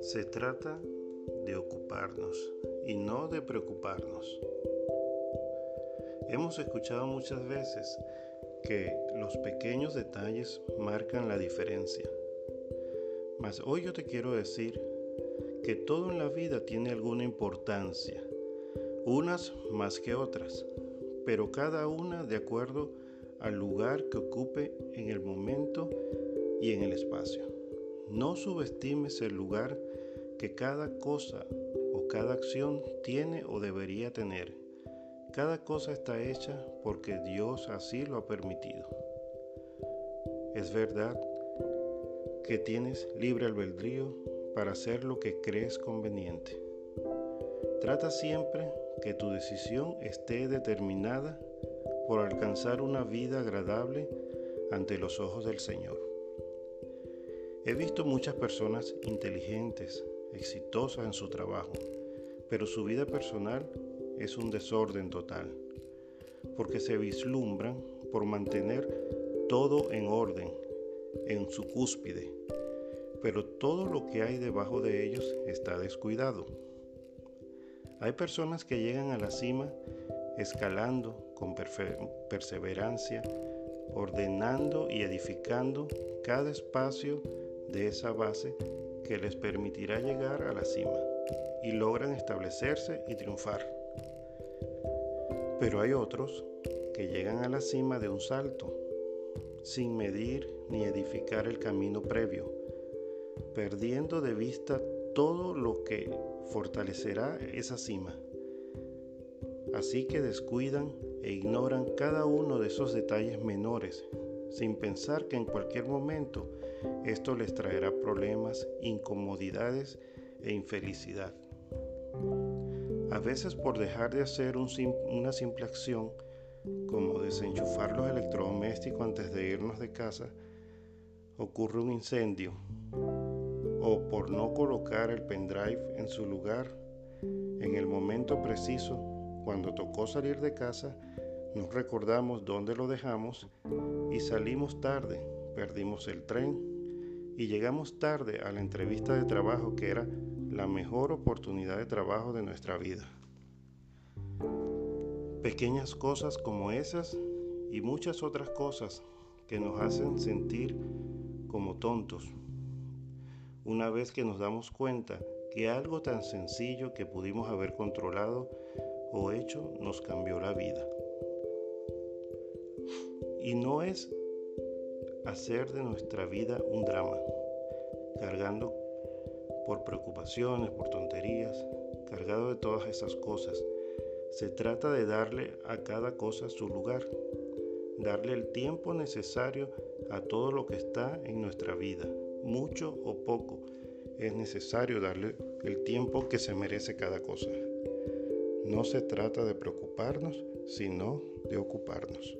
Se trata de ocuparnos y no de preocuparnos. Hemos escuchado muchas veces que los pequeños detalles marcan la diferencia. Mas hoy yo te quiero decir que todo en la vida tiene alguna importancia, unas más que otras, pero cada una de acuerdo al lugar que ocupe en el momento y en el espacio. No subestimes el lugar que cada cosa o cada acción tiene o debería tener. Cada cosa está hecha porque Dios así lo ha permitido. Es verdad que tienes libre albedrío para hacer lo que crees conveniente. Trata siempre que tu decisión esté determinada por alcanzar una vida agradable ante los ojos del Señor. He visto muchas personas inteligentes, exitosas en su trabajo, pero su vida personal es un desorden total, porque se vislumbran por mantener todo en orden, en su cúspide, pero todo lo que hay debajo de ellos está descuidado. Hay personas que llegan a la cima escalando con perseverancia, ordenando y edificando cada espacio de esa base que les permitirá llegar a la cima y logran establecerse y triunfar. Pero hay otros que llegan a la cima de un salto, sin medir ni edificar el camino previo, perdiendo de vista todo lo que fortalecerá esa cima. Así que descuidan e ignoran cada uno de esos detalles menores, sin pensar que en cualquier momento esto les traerá problemas, incomodidades e infelicidad. A veces por dejar de hacer una simple acción, como desenchufar los electrodomésticos antes de irnos de casa, ocurre un incendio o por no colocar el pendrive en su lugar en el momento preciso, cuando tocó salir de casa, nos recordamos dónde lo dejamos y salimos tarde, perdimos el tren y llegamos tarde a la entrevista de trabajo que era la mejor oportunidad de trabajo de nuestra vida. Pequeñas cosas como esas y muchas otras cosas que nos hacen sentir como tontos una vez que nos damos cuenta que algo tan sencillo que pudimos haber controlado o hecho nos cambió la vida. Y no es hacer de nuestra vida un drama, cargando por preocupaciones, por tonterías, cargado de todas esas cosas. Se trata de darle a cada cosa su lugar, darle el tiempo necesario a todo lo que está en nuestra vida, mucho o poco, es necesario darle el tiempo que se merece cada cosa. No se trata de preocuparnos, sino de ocuparnos.